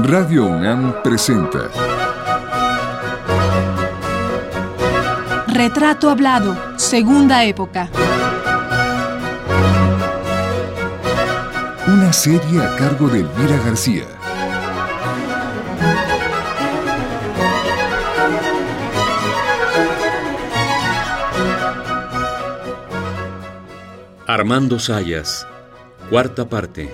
Radio UNAM presenta Retrato Hablado, Segunda Época. Una serie a cargo de Elvira García. Armando Sayas, cuarta parte.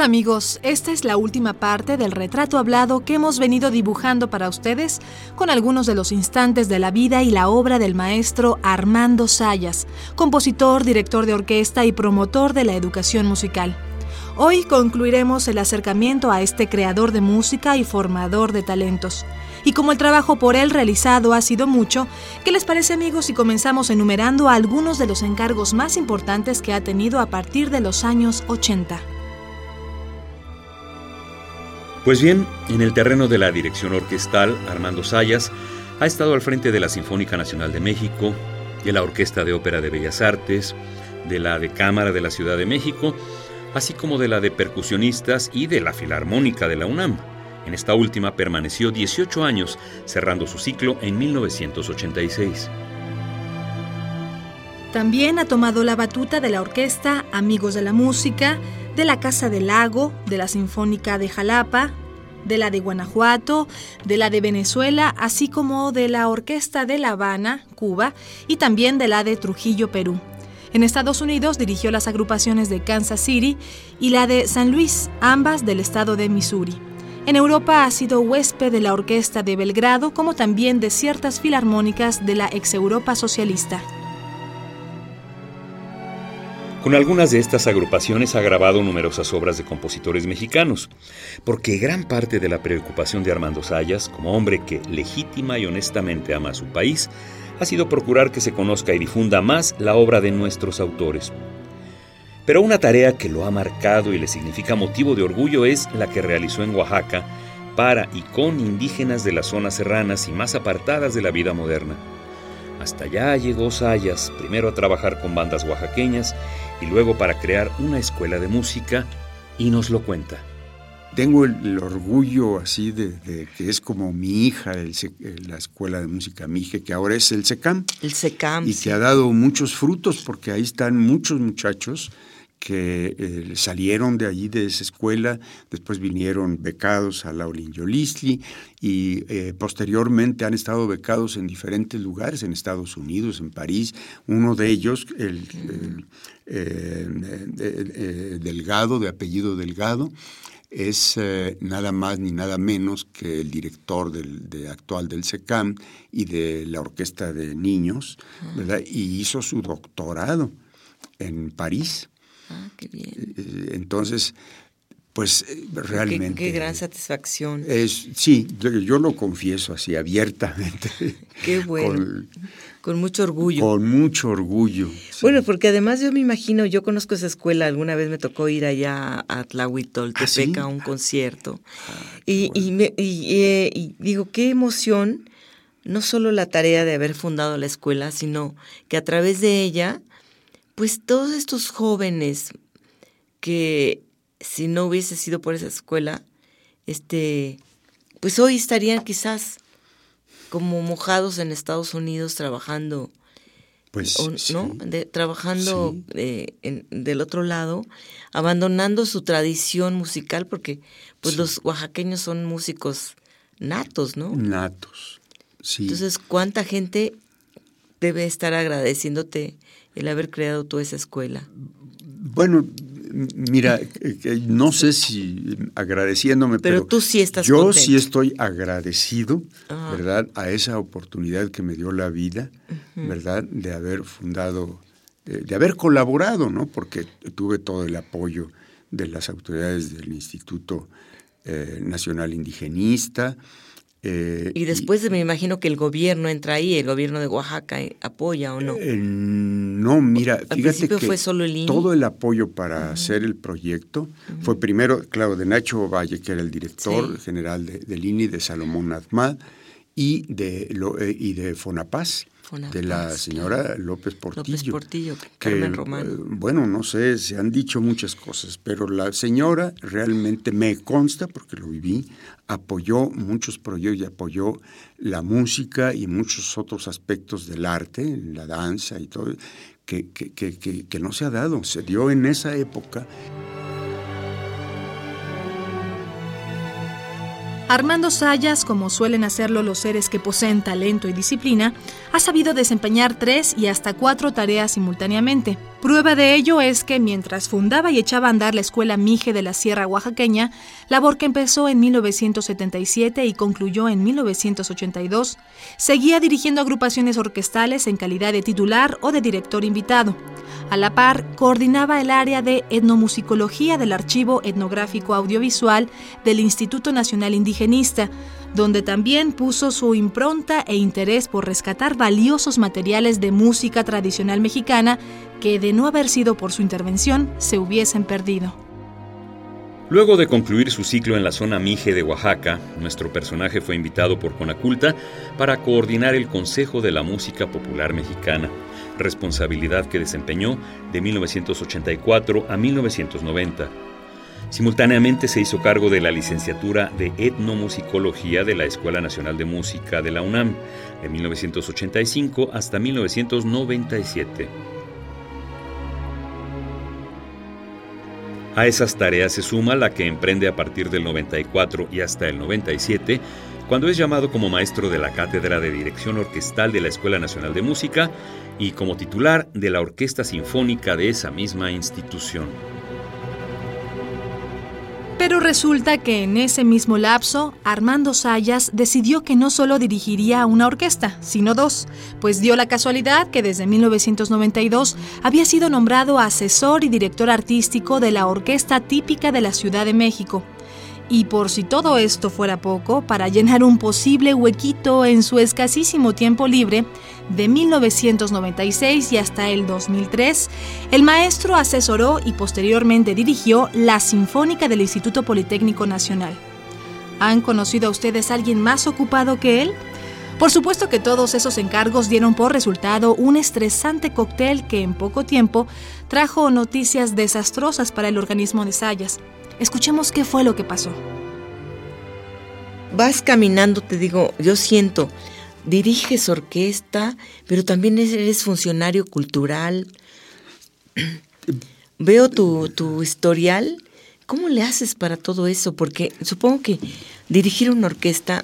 Tal amigos? Esta es la última parte del retrato hablado que hemos venido dibujando para ustedes con algunos de los instantes de la vida y la obra del maestro Armando Sayas, compositor, director de orquesta y promotor de la educación musical. Hoy concluiremos el acercamiento a este creador de música y formador de talentos. Y como el trabajo por él realizado ha sido mucho, ¿qué les parece amigos si comenzamos enumerando algunos de los encargos más importantes que ha tenido a partir de los años 80? Pues bien, en el terreno de la dirección orquestal, Armando Sayas ha estado al frente de la Sinfónica Nacional de México, de la Orquesta de Ópera de Bellas Artes, de la de Cámara de la Ciudad de México, así como de la de percusionistas y de la Filarmónica de la UNAM. En esta última permaneció 18 años, cerrando su ciclo en 1986. También ha tomado la batuta de la orquesta Amigos de la Música, de la Casa del Lago, de la Sinfónica de Jalapa, de la de Guanajuato, de la de Venezuela, así como de la Orquesta de La Habana, Cuba, y también de la de Trujillo, Perú. En Estados Unidos dirigió las agrupaciones de Kansas City y la de San Luis, ambas del estado de Missouri. En Europa ha sido huésped de la Orquesta de Belgrado, como también de ciertas filarmónicas de la ex Europa socialista. Con algunas de estas agrupaciones ha grabado numerosas obras de compositores mexicanos, porque gran parte de la preocupación de Armando Sayas, como hombre que legítima y honestamente ama a su país, ha sido procurar que se conozca y difunda más la obra de nuestros autores. Pero una tarea que lo ha marcado y le significa motivo de orgullo es la que realizó en Oaxaca para y con indígenas de las zonas serranas y más apartadas de la vida moderna. Hasta allá llegó Sayas, primero a trabajar con bandas oaxaqueñas y luego para crear una escuela de música, y nos lo cuenta. Tengo el, orgullo así de, que es como mi hija, la escuela de música Mije, que ahora es el SECAM. El SECAM. Y que ha dado muchos frutos porque ahí están muchos muchachos que eh, salieron de allí, de esa escuela, después vinieron becados a la Yolisli y eh, posteriormente han estado becados en diferentes lugares, en Estados Unidos, en París. Uno de ellos, el, eh, Delgado, de apellido Delgado, es nada más ni nada menos que el director del, actual del SECAM y de la Orquesta de Niños, ¿verdad? Y hizo su doctorado en París. Ah, qué bien. Eh, eh, entonces, pues eh, realmente. Qué, gran satisfacción. Es, sí, yo, lo confieso así abiertamente. Qué bueno. Con, mucho orgullo. Con mucho orgullo. Bueno, porque además yo me imagino, yo conozco esa escuela, alguna vez me tocó ir allá a Tlahuitoltepeca ¿Ah, a un concierto. Ah, y, y, digo, qué emoción, no solo la tarea de haber fundado la escuela, sino que a través de ella pues todos estos jóvenes que si no hubiese sido por esa escuela, este, pues hoy estarían quizás como mojados en Estados Unidos trabajando, pues, ¿no? trabajando eh, del otro lado, abandonando su tradición musical, porque pues los oaxaqueños son músicos natos, ¿no? Natos, sí. Entonces, ¿cuánta gente debe estar agradeciéndote el haber creado toda esa escuela? Bueno, mira, eh, no sé si agradeciéndome, pero, tú sí estás yo sí estoy agradecido, ¿verdad? A esa oportunidad que me dio la vida, ¿verdad? De haber fundado, de, haber colaborado, ¿no? Porque tuve todo el apoyo de las autoridades del Instituto eh, Nacional Indigenista, Eh, y después me imagino que el gobierno entra ahí, el gobierno de Oaxaca eh, apoya o no. no, mira, fíjate que fue solo el todo el apoyo para hacer el proyecto fue primero, claro, de Nacho Valle, que era el director general de, del INI, de Salomón Azmad y de, y de Fonapaz de la señora López Portillo. López Portillo, Carmen Román. Eh, bueno, no sé, se han dicho muchas cosas, pero la señora realmente me consta, porque lo viví, apoyó muchos proyectos y apoyó la música y muchos otros aspectos del arte, la danza y todo, que, que, que, que no se ha dado, se dio en esa época. Armando Sayas, como suelen hacerlo los seres que poseen talento y disciplina, ha sabido desempeñar tres y hasta cuatro tareas simultáneamente. Prueba de ello es que mientras fundaba y echaba a andar la Escuela Mije de la Sierra Oaxaqueña, labor que empezó en 1977 y concluyó en 1982, seguía dirigiendo agrupaciones orquestales en calidad de titular o de director invitado. A la par, coordinaba el área de etnomusicología del Archivo Etnográfico Audiovisual del Instituto Nacional Donde también puso su impronta e interés por rescatar valiosos materiales de música tradicional mexicana que, de no haber sido por su intervención, se hubiesen perdido. Luego de concluir su ciclo en la zona Mije de Oaxaca, nuestro personaje fue invitado por Conaculta para coordinar el Consejo de la Música Popular Mexicana responsabilidad que desempeñó de 1984 a 1990. Simultáneamente se hizo cargo de la licenciatura de etnomusicología de la Escuela Nacional de Música de la UNAM, de 1985 hasta 1997. A esas tareas se suma la que emprende a partir del 94 y hasta el 97 cuando es llamado como maestro de la Cátedra de Dirección Orquestal de la Escuela Nacional de Música y como titular de la Orquesta Sinfónica de esa misma institución. Pero resulta que en ese mismo lapso, Armando Sayas decidió que no solo dirigiría una orquesta, sino dos, pues dio la casualidad que desde 1992 había sido nombrado asesor y director artístico de la Orquesta Típica de la Ciudad de México, y por si todo esto fuera poco, para llenar un posible huequito en su escasísimo tiempo libre, de 1996 y hasta el 2003, el maestro asesoró y posteriormente dirigió la Sinfónica del Instituto Politécnico Nacional. ¿Han conocido a ustedes a alguien más ocupado que él? Por supuesto que todos esos encargos dieron por resultado un estresante cóctel que en poco tiempo trajo noticias desastrosas para el organismo de Sayas. Escuchemos qué fue lo que pasó. Vas caminando, te digo, yo siento, diriges orquesta, pero también eres funcionario cultural. Veo tu, tu historial. ¿Cómo le haces para todo eso? Porque supongo que dirigir una orquesta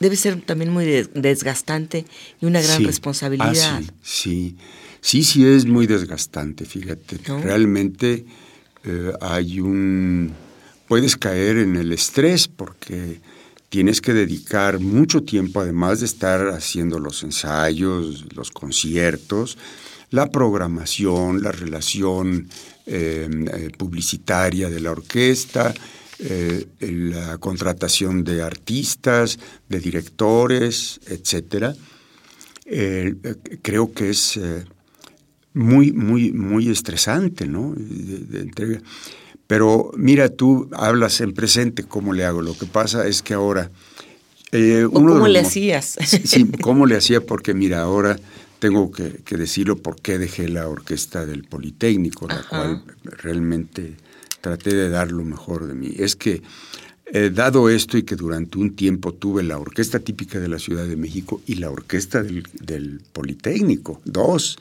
debe ser también muy desgastante y una gran responsabilidad. Ah, sí, sí, sí, es muy desgastante, fíjate. Realmente eh, hay un puedes caer en el estrés porque tienes que dedicar mucho tiempo, además de estar haciendo los ensayos, los conciertos, la programación, la relación em, eh, publicitaria de la orquesta, eh, la contratación de artistas, de directores, etcétera. Eh, creo que es muy, muy, muy estresante, ¿no? Pero mira, tú hablas en presente, ¿cómo le hago? Lo que pasa es que ahora... Eh, ¿Cómo le hacías? Sí, ¿cómo le hacía? Porque mira, ahora tengo que, decirlo por qué dejé la orquesta del Politécnico, la cual realmente traté de dar lo mejor de mí. Es que, eh, dado esto y que durante un tiempo tuve la orquesta típica de la Ciudad de México y la orquesta del, del Politécnico, dos,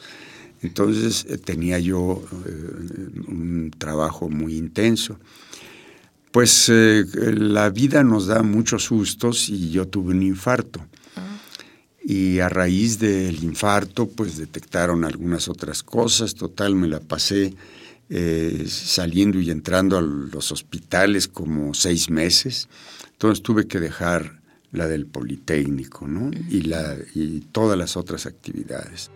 entonces eh, tenía yo eh, un trabajo muy intenso. Pues la vida nos da muchos sustos y yo tuve un infarto. Ah. Y a raíz del infarto, pues detectaron algunas otras cosas. Total, me la pasé saliendo y entrando a los hospitales como seis meses. Entonces tuve que dejar la del Politécnico. Y, y todas las otras actividades.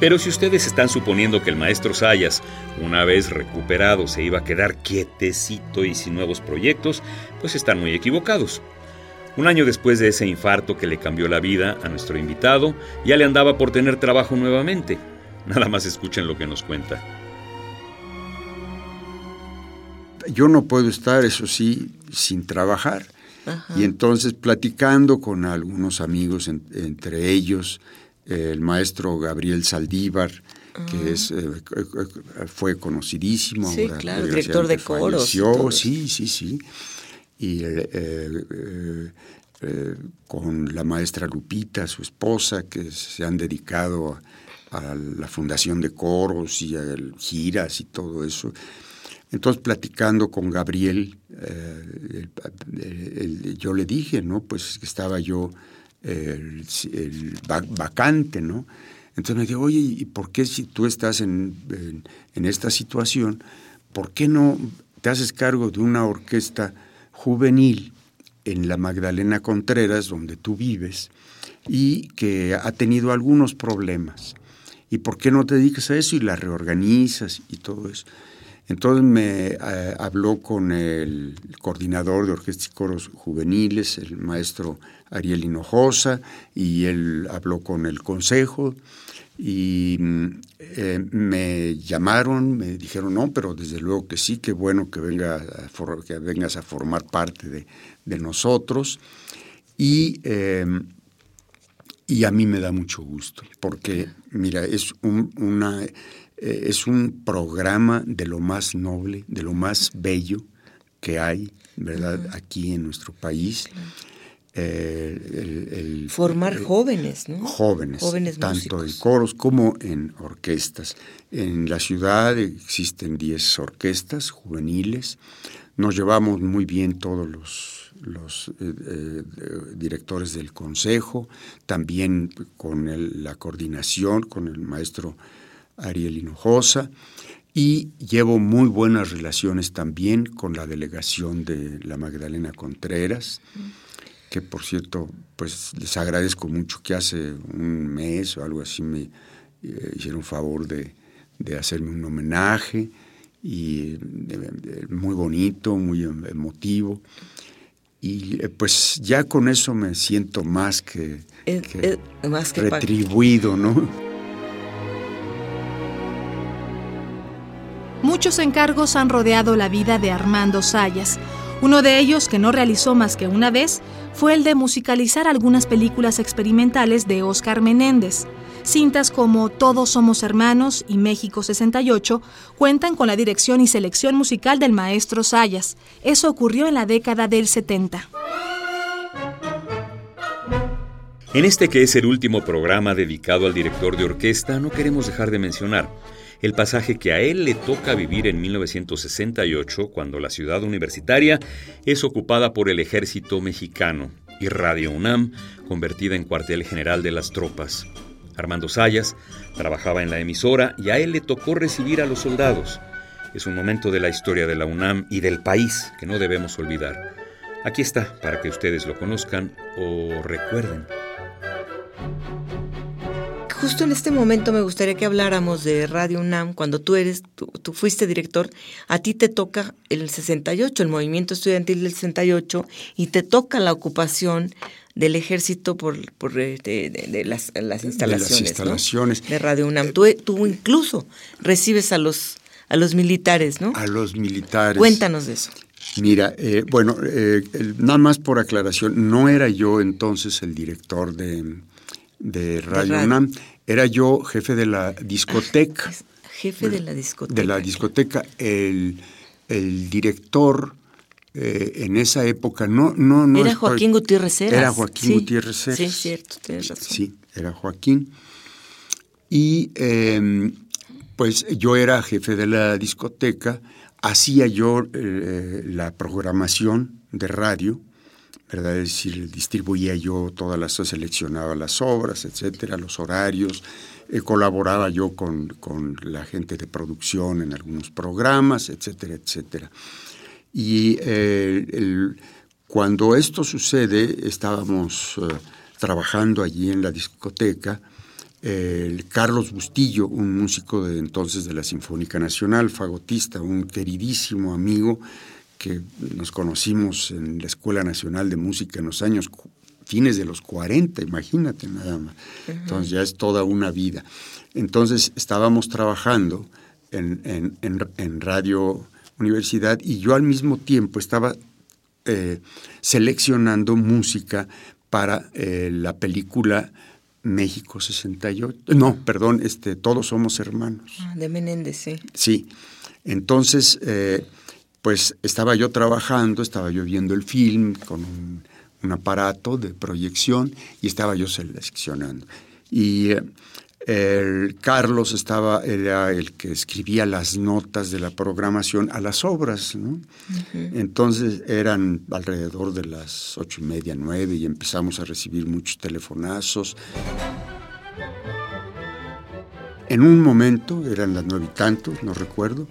Pero si ustedes están suponiendo que el maestro Sayas, una vez recuperado, se iba a quedar quietecito y sin nuevos proyectos, pues están muy equivocados. Un año después de ese infarto que le cambió la vida a nuestro invitado, ya le andaba por tener trabajo nuevamente. Nada más escuchen lo que nos cuenta. Yo no puedo estar, eso sí, sin trabajar. Y entonces platicando con algunos amigos, entre ellos el maestro Gabriel Saldívar, que es, eh, fue conocidísimo. Sí, claro, director de coros. Sí, sí, sí. Y eh, eh, con la maestra Lupita, su esposa, que se han dedicado a, la fundación de coros y a giras y todo eso. Entonces, platicando con Gabriel, yo le dije, ¿no? Pues que estaba yo el, vacante, ¿no? Entonces me dijo, oye, ¿y por qué si tú estás en, esta situación, por qué no te haces cargo de una orquesta juvenil en la Magdalena Contreras, donde tú vives, y que ha tenido algunos problemas? ¿Y por qué no te dedicas a eso y la reorganizas y todo eso? Entonces me eh, habló con el coordinador de orquestas y coros juveniles, el maestro Ariel Hinojosa, y él habló con el consejo y eh, me llamaron, me dijeron, no, pero desde luego que sí, qué bueno que, venga que vengas a formar parte de, nosotros. Y, em, y a mí me da mucho gusto, porque, mira, es una eh, es un programa de lo más noble, de lo más bello que hay, ¿verdad? Aquí en nuestro país. Eh, Formar eh, jóvenes, ¿no? Jóvenes, tanto en coros como en orquestas. En la ciudad existen 10 orquestas juveniles. Nos llevamos muy bien todos los, los directores del consejo, también con la coordinación, con el maestro Ariel Hinojosa, y llevo muy buenas relaciones también con la delegación de la Magdalena Contreras, que por cierto, pues les agradezco mucho que hace un mes o algo así me eh, hicieron favor de, hacerme un homenaje y eh, muy bonito, muy em, Y eh, pues ya con eso me siento más que, más que retribuido, ¿no? Muchos encargos han rodeado la vida de Armando Sayas. Uno de ellos, que no realizó más que una vez, fue el de musicalizar algunas películas experimentales de Oscar Menéndez. Cintas como Todos Somos Hermanos y México 68 cuentan con la dirección y selección musical del maestro Sayas. Eso ocurrió en la década del 70. En este que es el último programa dedicado al director de orquesta, no queremos dejar de mencionar el pasaje que a él le toca vivir en 1968, cuando la ciudad universitaria es ocupada por el ejército mexicano y Radio UNAM convertida en cuartel general de las tropas. Armando Sayas trabajaba en la emisora y a él le tocó recibir a los soldados. Es un momento de la historia de la UNAM y del país que no debemos olvidar. Aquí está para que ustedes lo conozcan o recuerden justo en este momento me gustaría que habláramos de Radio UNAM, cuando tú eres, tú, fuiste director, a ti te toca el 68, el movimiento estudiantil del 68, y te toca la ocupación del ejército por, por eh, de, las, instalaciones, de, Radio UNAM. Tú, tú, incluso recibes a los, a los militares, ¿no? A los militares. Cuéntanos de eso. Mira, eh, bueno, eh, nada más por aclaración, no era yo entonces el director de, de Radio UNAM. Era yo jefe de la discoteca. Jefe de la discoteca. De la discoteca. El, director eh, en esa época no... no, no era Joaquín Gutiérrez Heras. Era Joaquín Gutiérrez Sí, cierto, tienes razón. Sí, era Joaquín. Y em, pues yo era jefe de la discoteca, hacía yo eh, la programación de radio ¿verdad? Es decir, distribuía yo todas las, seleccionaba las obras, etcétera, los horarios, eh, colaboraba yo con, la gente de producción en algunos programas, etcétera, etcétera. Y eh, cuando esto sucede, estábamos eh, trabajando allí en la discoteca el Carlos Bustillo, un músico de entonces de la Sinfónica Nacional, fagotista, un queridísimo amigo que nos conocimos en la Escuela Nacional de Música en los años fines de los 40, imagínate nada más. Entonces ya es toda una vida. Entonces estábamos trabajando en, Radio Universidad y yo al mismo tiempo estaba eh, seleccionando música para eh, la película México 68. No, perdón, este, Todos Somos Hermanos. Ah, de Menéndez, sí. Sí. Entonces, eh, pues estaba yo trabajando, estaba yo viendo el film con un, aparato de proyección y estaba yo seleccionando. Y eh, el Carlos estaba, era el que escribía las notas de la programación a las obras, ¿no? Entonces eran alrededor de las ocho y media, nueve, y empezamos a recibir muchos telefonazos. En un momento, eran las nueve y tantos, no recuerdo,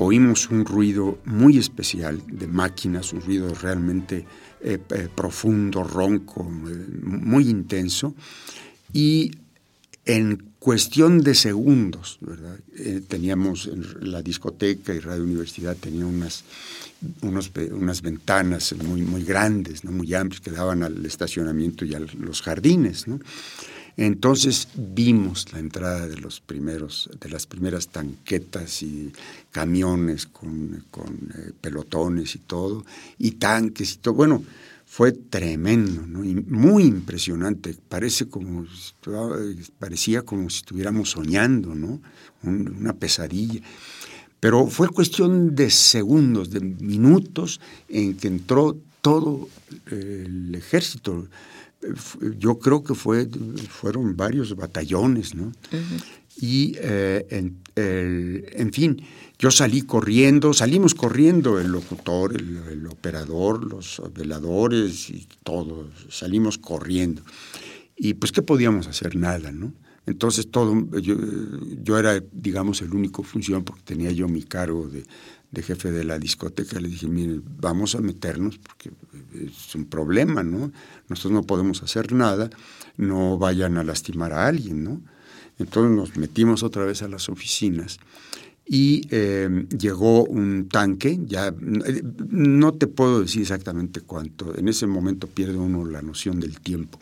oímos un ruido muy especial de máquinas, un ruido realmente eh, eh, profundo, ronco, eh, muy intenso, y en cuestión de segundos, teníamos en la discoteca y Radio Universidad tenía unas, unas ventanas muy, muy grandes, muy amplias, que daban al estacionamiento y a los jardines. Entonces vimos la entrada de los primeros, de las primeras tanquetas y camiones con, eh, pelotones y todo, y tanques y todo. Bueno, fue tremendo, ¿no? Muy impresionante. Parece como, parecía como si estuviéramos soñando, ¿no? una pesadilla. Pero fue cuestión de segundos, de minutos, en que entró todo el ejército. Yo creo que fue, fueron varios batallones, ¿no? Y, eh, en fin, yo salí corriendo, salimos corriendo, el locutor, el, operador, los veladores y todos, salimos corriendo. Y pues, ¿qué podíamos hacer? Nada, ¿no? Entonces, todo, yo, era, digamos, el único función porque tenía yo mi cargo de, jefe de la discoteca. Le dije, mire, vamos a meternos porque es un problema, ¿no? Nosotros no podemos hacer nada, no vayan a lastimar a alguien, ¿no? Entonces nos metimos otra vez a las oficinas y em, llegó un tanque, ya no te puedo decir exactamente cuánto, en ese momento pierde uno la noción del tiempo.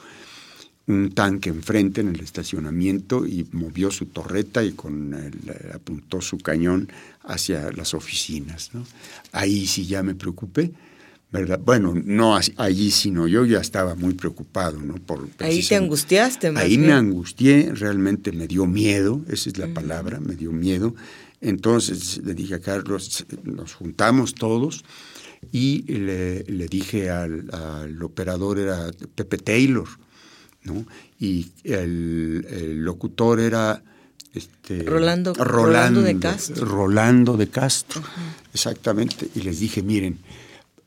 Un tanque enfrente en el estacionamiento y movió su torreta y con apuntó su cañón hacia las oficinas. Ahí sí ya me preocupé. ¿verdad? Bueno, no allí, sino yo ya estaba muy preocupado, ¿no? Por, ahí te angustiaste, más Ahí me angustié, realmente me dio miedo, esa es la palabra, me dio miedo. Entonces le dije a Carlos, nos juntamos todos y le, dije al, operador, era Pepe Taylor, ¿no? Y el, locutor era... Este, Rolando, Rolando, de Castro. Rolando de Castro, exactamente. Y les dije, miren,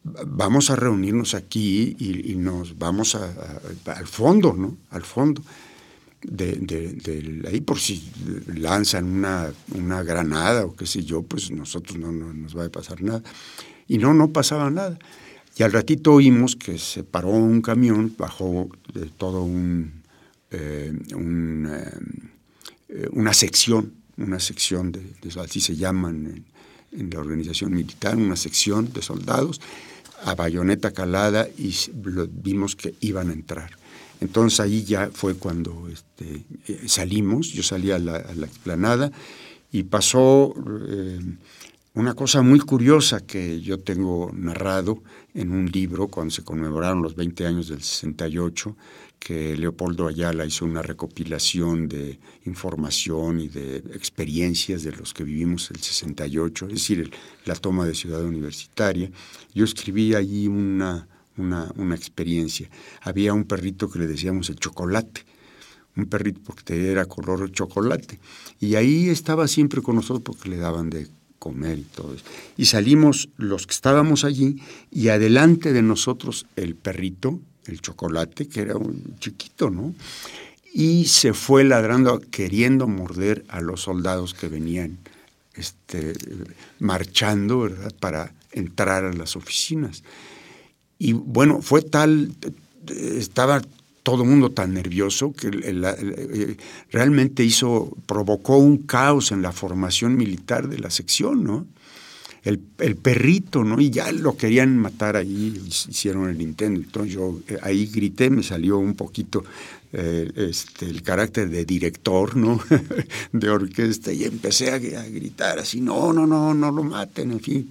vamos a reunirnos aquí y, nos vamos al fondo, ¿no? Al fondo de, de, ahí por si lanzan una, una, granada o qué sé yo, pues nosotros no, nos va a pasar nada. Y no, no pasaba nada. Y al ratito oímos que se paró un camión, bajó de todo un, eh, eh, una sección, una sección de, así se llaman en, en, la organización militar, una sección de soldados a bayoneta calada y vimos que iban a entrar. Entonces ahí ya fue cuando este, eh, salimos, yo salí a la, explanada y pasó eh, una cosa muy curiosa que yo tengo narrado en un libro cuando se conmemoraron los 20 años del 68, que Leopoldo Ayala hizo una recopilación de información y de experiencias de los que vivimos el 68, es decir, la toma de ciudad universitaria. Yo escribí allí una una, experiencia. Había un perrito que le decíamos el chocolate, un perrito porque era color chocolate. Y ahí estaba siempre con nosotros porque le daban de comer y todo eso. Y salimos los que estábamos allí y adelante de nosotros el perrito, el chocolate, que era un chiquito, ¿no? Y se fue ladrando, queriendo morder a los soldados que venían este, marchando, ¿verdad?, para entrar a las oficinas. Y bueno, fue tal, estaba todo el mundo tan nervioso que eh, realmente hizo, provocó un caos en la formación militar de la sección, ¿no? El, perrito, ¿no? Y ya lo querían matar ahí, hicieron el intento. Entonces yo eh, ahí grité, me salió un poquito eh, este, el carácter de director, ¿no? de orquesta, y empecé a, gritar así, no, no, no, no lo maten, en fin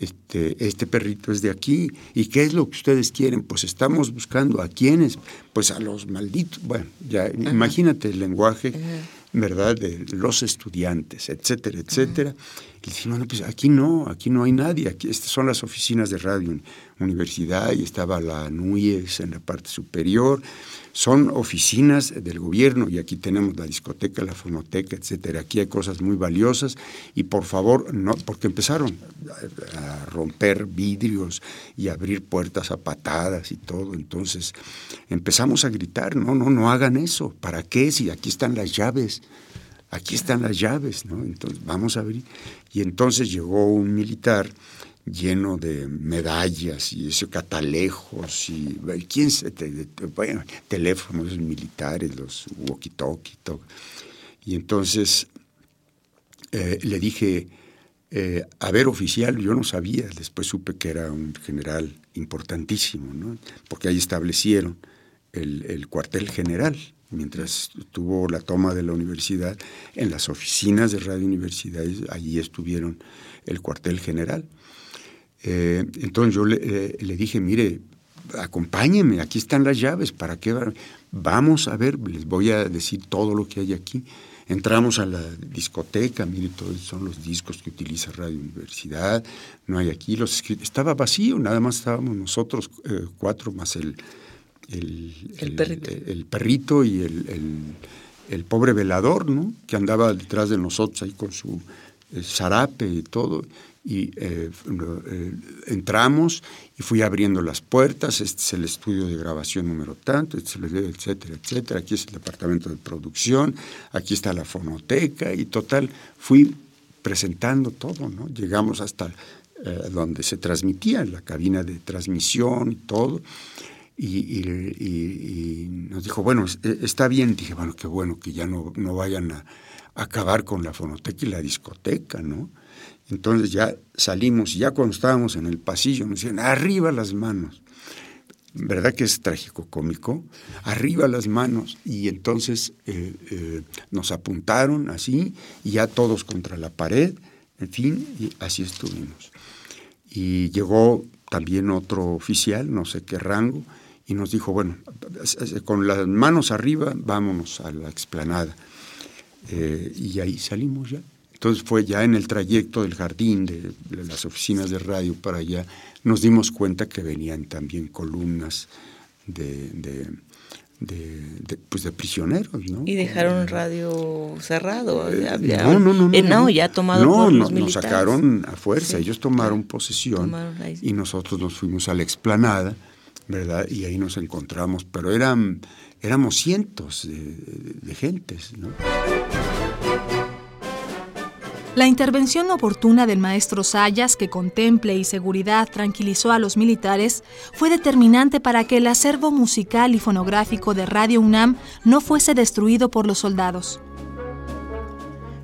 este, este perrito es de aquí, ¿y qué es lo que ustedes quieren? Pues estamos buscando a quiénes, pues a los malditos, bueno, ya imagínate el lenguaje, ¿verdad?, de los estudiantes, etcétera, etcétera. Y decimos, bueno, pues aquí no, aquí no hay nadie, aquí estas son las oficinas de radio universidad y estaba la NUIES en la parte superior, son oficinas del gobierno y aquí tenemos la discoteca, la fonoteca, etcétera. Aquí hay cosas muy valiosas y por favor, no, porque empezaron a romper vidrios y abrir puertas a patadas y todo. Entonces empezamos a gritar, no, no, no hagan eso. ¿Para qué? Si aquí están las llaves. Aquí están las llaves, ¿no? Entonces vamos a abrir. Y entonces llegó un militar lleno de medallas y ese catalejos y quién se bueno, teléfonos militares, los walkie-talkie, Y entonces eh, le dije, eh, a ver, oficial, yo no sabía, después supe que era un general importantísimo, ¿no? porque ahí establecieron el, el cuartel general, mientras tuvo la toma de la universidad, en las oficinas de Radio Universidad, allí estuvieron el cuartel general. Eh, entonces yo eh, le, dije, mire, acompáñenme, aquí están las llaves, ¿para qué? Vamos a ver, les voy a decir todo lo que hay aquí. Entramos a la discoteca, mire, todos son los discos que utiliza Radio Universidad, no hay aquí los Estaba vacío, nada más estábamos nosotros eh, cuatro más el, el, perrito. y el, pobre velador, ¿no? Que andaba detrás de nosotros ahí con su zarape y todo y eh, eh, entramos y fui abriendo las puertas, este es el estudio de grabación número tanto, este etcétera, etcétera, aquí es el departamento de producción, aquí está la fonoteca y total, fui presentando todo, ¿no? Llegamos hasta eh, donde se transmitía, la cabina de transmisión y todo, y, nos dijo, bueno, está bien, dije, bueno, qué bueno que ya no, no vayan a acabar con la fonoteca y la discoteca, ¿no? Entonces ya salimos, ya cuando estábamos en el pasillo nos decían, arriba las manos. ¿Verdad que es trágico cómico? Arriba las manos. Y entonces eh, eh, nos apuntaron así, y ya todos contra la pared, en fin, y así estuvimos. Y llegó también otro oficial, no sé qué rango, y nos dijo, bueno, con las manos arriba, vámonos a la explanada. Eh, y ahí salimos ya. Entonces fue ya en el trayecto del jardín, de, las oficinas de radio para allá, nos dimos cuenta que venían también columnas de, de, pues de prisioneros, ¿no? Y dejaron radio cerrado. Eh, no, no, no, eh, no, ya tomado por los nos sacaron a fuerza, ellos tomaron posesión y nosotros nos fuimos a la explanada, ¿verdad? Y ahí nos encontramos, pero eran, éramos cientos de, de gentes, ¿no? La intervención oportuna del maestro Sayas, que con temple y seguridad tranquilizó a los militares, fue determinante para que el acervo musical y fonográfico de Radio UNAM no fuese destruido por los soldados.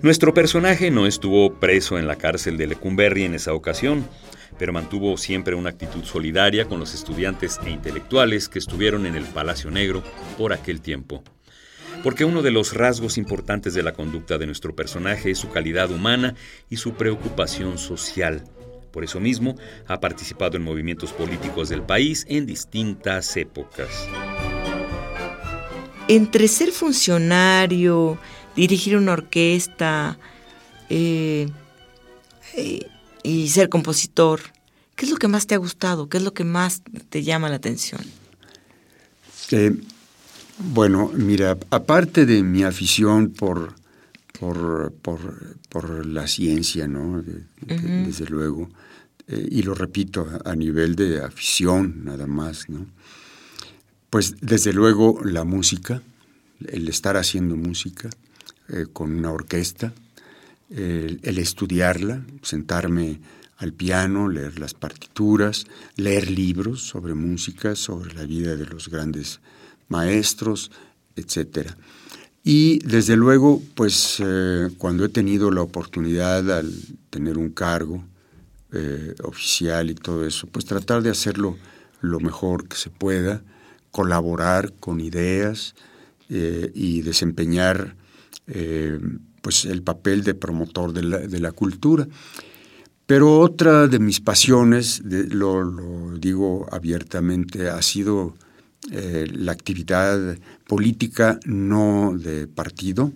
Nuestro personaje no estuvo preso en la cárcel de Lecumberri en esa ocasión, pero mantuvo siempre una actitud solidaria con los estudiantes e intelectuales que estuvieron en el Palacio Negro por aquel tiempo porque uno de los rasgos importantes de la conducta de nuestro personaje es su calidad humana y su preocupación social. Por eso mismo, ha participado en movimientos políticos del país en distintas épocas. Entre ser funcionario, dirigir una orquesta eh, eh, y ser compositor, ¿qué es lo que más te ha gustado? ¿Qué es lo que más te llama la atención? Eh, bueno, mira, aparte de mi afición por, por, la ciencia, ¿no? Desde luego, eh, y lo repito, a, nivel de afición nada más, ¿no? Pues desde luego la música, el estar haciendo música eh, con una orquesta, el, estudiarla, sentarme al piano, leer las partituras, leer libros sobre música, sobre la vida de los grandes maestros, etcétera. Y desde luego, pues eh, cuando he tenido la oportunidad al tener un cargo eh, oficial y todo eso, pues tratar de hacerlo lo mejor que se pueda, colaborar con ideas eh, y desempeñar pues el papel de promotor de la, de la, cultura. Pero otra de mis pasiones, lo, lo digo abiertamente, ha sido eh, la actividad política no de partido,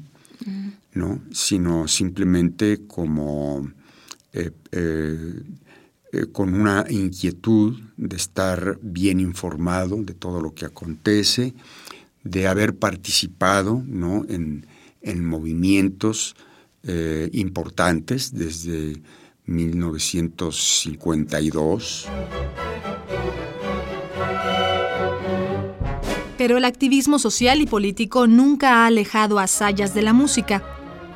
¿no? sino simplemente como eh, eh, con una inquietud de estar bien informado de todo lo que acontece, de haber participado ¿no? en, en movimientos importantes desde 1952. Pero el activismo social y político nunca ha alejado a Sayas de la música.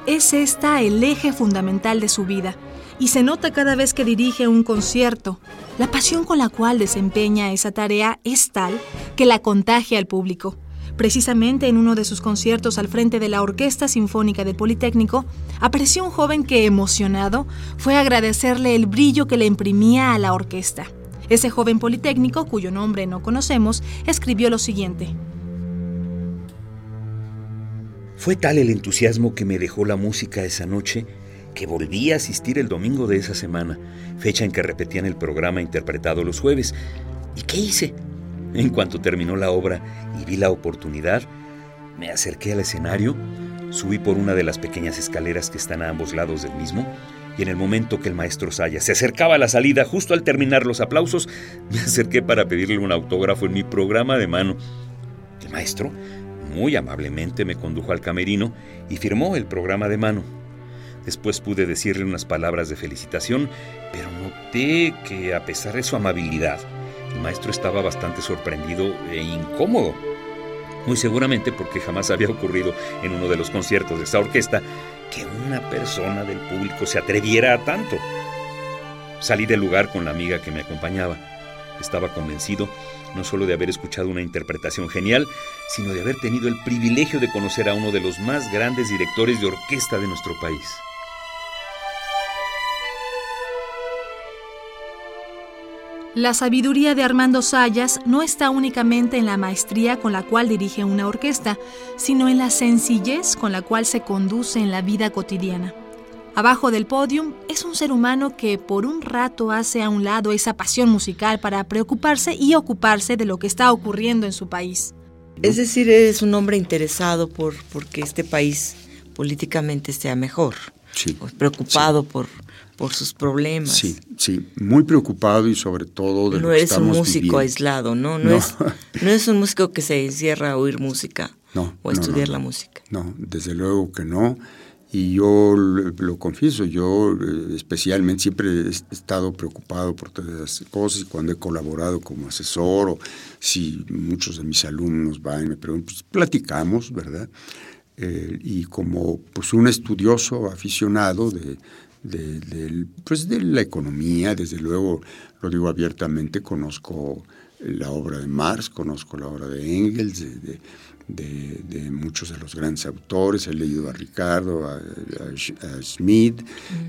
Es esta el eje fundamental de su vida, y se nota cada vez que dirige un concierto. La pasión con la cual desempeña esa tarea es tal que la contagia al público. Precisamente en uno de sus conciertos al frente de la Orquesta Sinfónica del Politécnico, apareció un joven que, emocionado, fue a agradecerle el brillo que le imprimía a la orquesta. Ese joven politécnico, cuyo nombre no conocemos, escribió lo siguiente. Fue tal el entusiasmo que me dejó la música esa noche que volví a asistir el domingo de esa semana, fecha en que repetían el programa interpretado los jueves. ¿Y qué hice? En cuanto terminó la obra y vi la oportunidad, me acerqué al escenario, subí por una de las pequeñas escaleras que están a ambos lados del mismo y en el momento que el maestro Saya se acercaba a la salida, justo al terminar los aplausos, me acerqué para pedirle un autógrafo en mi programa de mano. El maestro muy amablemente me condujo al camerino y firmó el programa de mano. Después pude decirle unas palabras de felicitación, pero noté que a pesar de su amabilidad, el maestro estaba bastante sorprendido e incómodo. Muy seguramente porque jamás había ocurrido en uno de los conciertos de esa orquesta que una persona del público se atreviera a tanto. Salí del lugar con la amiga que me acompañaba. Estaba convencido no solo de haber escuchado una interpretación genial, sino de haber tenido el privilegio de conocer a uno de los más grandes directores de orquesta de nuestro país. La sabiduría de Armando Sayas no está únicamente en la maestría con la cual dirige una orquesta, sino en la sencillez con la cual se conduce en la vida cotidiana. Abajo del podium es un ser humano que por un rato hace a un lado esa pasión musical para preocuparse y ocuparse de lo que está ocurriendo en su país. Es decir, es un hombre interesado por, que este país políticamente sea mejor. Sí. preocupado por por sus problemas. Sí, sí, muy preocupado y sobre todo de no lo que eres un músico aislado, ¿no? No, Es, no es un músico que se encierra a oír música no, o a estudiar la música. No, desde luego que no. Y yo lo, confieso, yo eh, especialmente siempre he estado preocupado por todas esas cosas y cuando he colaborado como asesor o si muchos de mis alumnos van y me preguntan, pues platicamos, ¿verdad? Eh, y como pues un estudioso aficionado de, de, pues de la economía, desde luego, lo digo abiertamente, conozco la obra de Marx, conozco la obra de Engels, de, muchos de los grandes autores, he leído a Ricardo, a, Smith,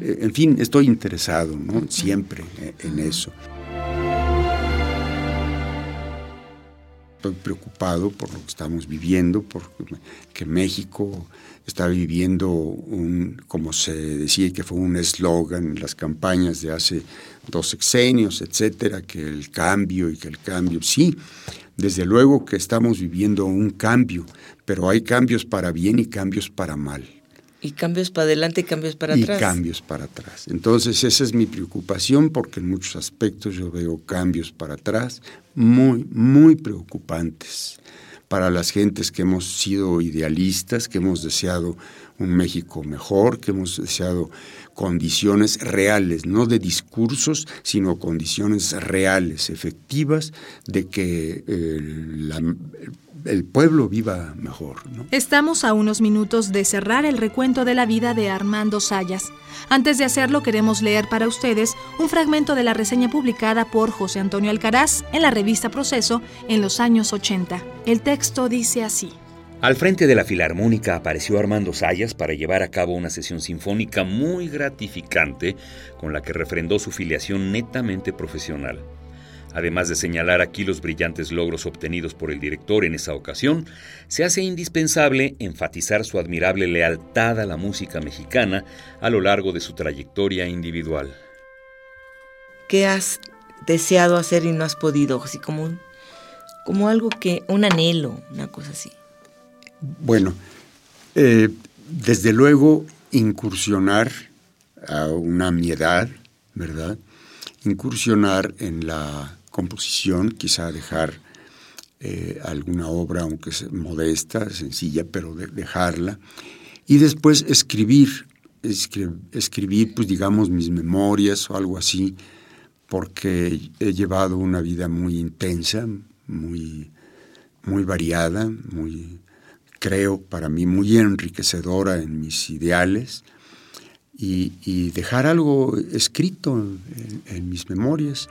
eh, en fin, estoy interesado ¿no? siempre en eso. Estoy preocupado por lo que estamos viviendo, porque que México está viviendo un, como se decía que fue un eslogan en las campañas de hace dos sexenios, etcétera, que el cambio y que el cambio, sí, desde luego que estamos viviendo un cambio, pero hay cambios para bien y cambios para mal. Y cambios para adelante y cambios para atrás. Y cambios para atrás. Entonces esa es mi preocupación porque en muchos aspectos yo veo cambios para atrás muy, muy preocupantes para las gentes que hemos sido idealistas, que hemos deseado un México mejor, que hemos deseado condiciones reales, no de discursos, sino condiciones reales, efectivas, de que el, pueblo viva mejor. Estamos a unos minutos de cerrar el recuento de la vida de Armando Sayas. Antes de hacerlo, queremos leer para ustedes un fragmento de la reseña publicada por José Antonio Alcaraz en la revista Proceso en los años 80. El texto dice así. Al frente de la Filarmónica apareció Armando Sayas para llevar a cabo una sesión sinfónica muy gratificante con la que refrendó su filiación netamente profesional. Además de señalar aquí los brillantes logros obtenidos por el director en esa ocasión, se hace indispensable enfatizar su admirable lealtad a la música mexicana a lo largo de su trayectoria individual. ¿Qué has deseado hacer y no has podido? Así como, un, como algo que, un anhelo, una cosa así. Bueno, eh, desde luego incursionar a una mi edad, ¿verdad? Incursionar en la composición, quizá dejar eh, alguna obra, aunque modesta, sencilla, pero dejarla. Y después escribir, escribir, pues digamos, mis memorias o algo así, porque he llevado una vida muy intensa, muy, muy variada, muy creo, para mí muy enriquecedora en mis ideales y, dejar algo escrito en, mis memorias.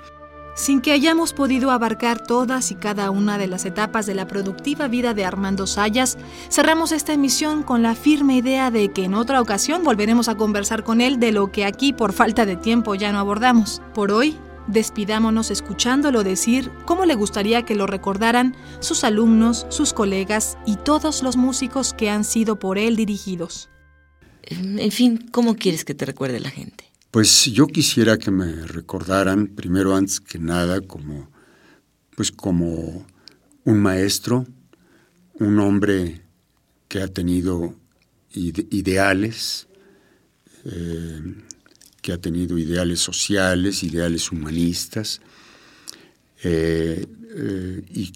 Sin que hayamos podido abarcar todas y cada una de las etapas de la productiva vida de Armando Sayas, cerramos esta emisión con la firme idea de que en otra ocasión volveremos a conversar con él de lo que aquí por falta de tiempo ya no abordamos. Por hoy, Despidámonos escuchándolo decir cómo le gustaría que lo recordaran sus alumnos, sus colegas y todos los músicos que han sido por él dirigidos. En fin, ¿cómo quieres que te recuerde la gente? Pues yo quisiera que me recordaran, primero antes que nada, como, pues como un maestro, un hombre que ha tenido ideales, eh, que ha tenido ideales sociales, ideales humanistas, eh, eh, y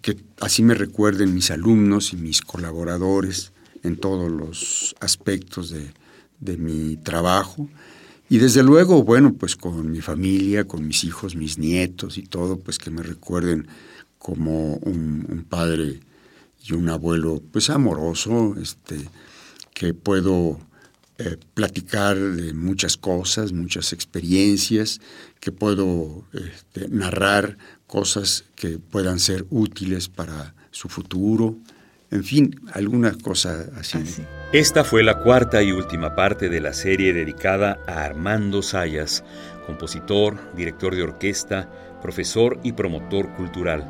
que así me recuerden mis alumnos y mis colaboradores en todos los aspectos de, mi trabajo. Y desde luego, bueno, pues con mi familia, con mis hijos, mis nietos y todo, pues que me recuerden como un, un padre y un abuelo, pues amoroso, este, que puedo eh, platicar de muchas cosas, muchas experiencias, que puedo este, narrar cosas que puedan ser útiles para su futuro, en fin, alguna cosa así. Esta fue la cuarta y última parte de la serie dedicada a Armando Sayas, compositor, director de orquesta, profesor y promotor cultural.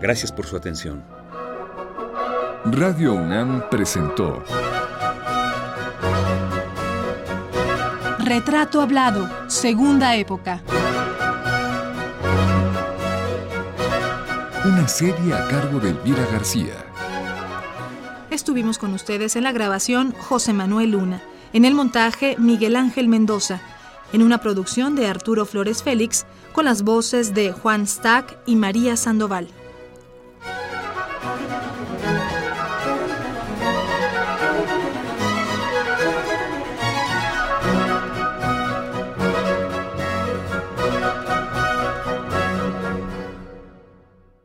Gracias por su atención. Radio UNAM presentó Retrato Hablado, Segunda Época. Una serie a cargo de Elvira García. Estuvimos con ustedes en la grabación José Manuel Luna, en el montaje Miguel Ángel Mendoza, en una producción de Arturo Flores Félix, con las voces de Juan Stack y María Sandoval.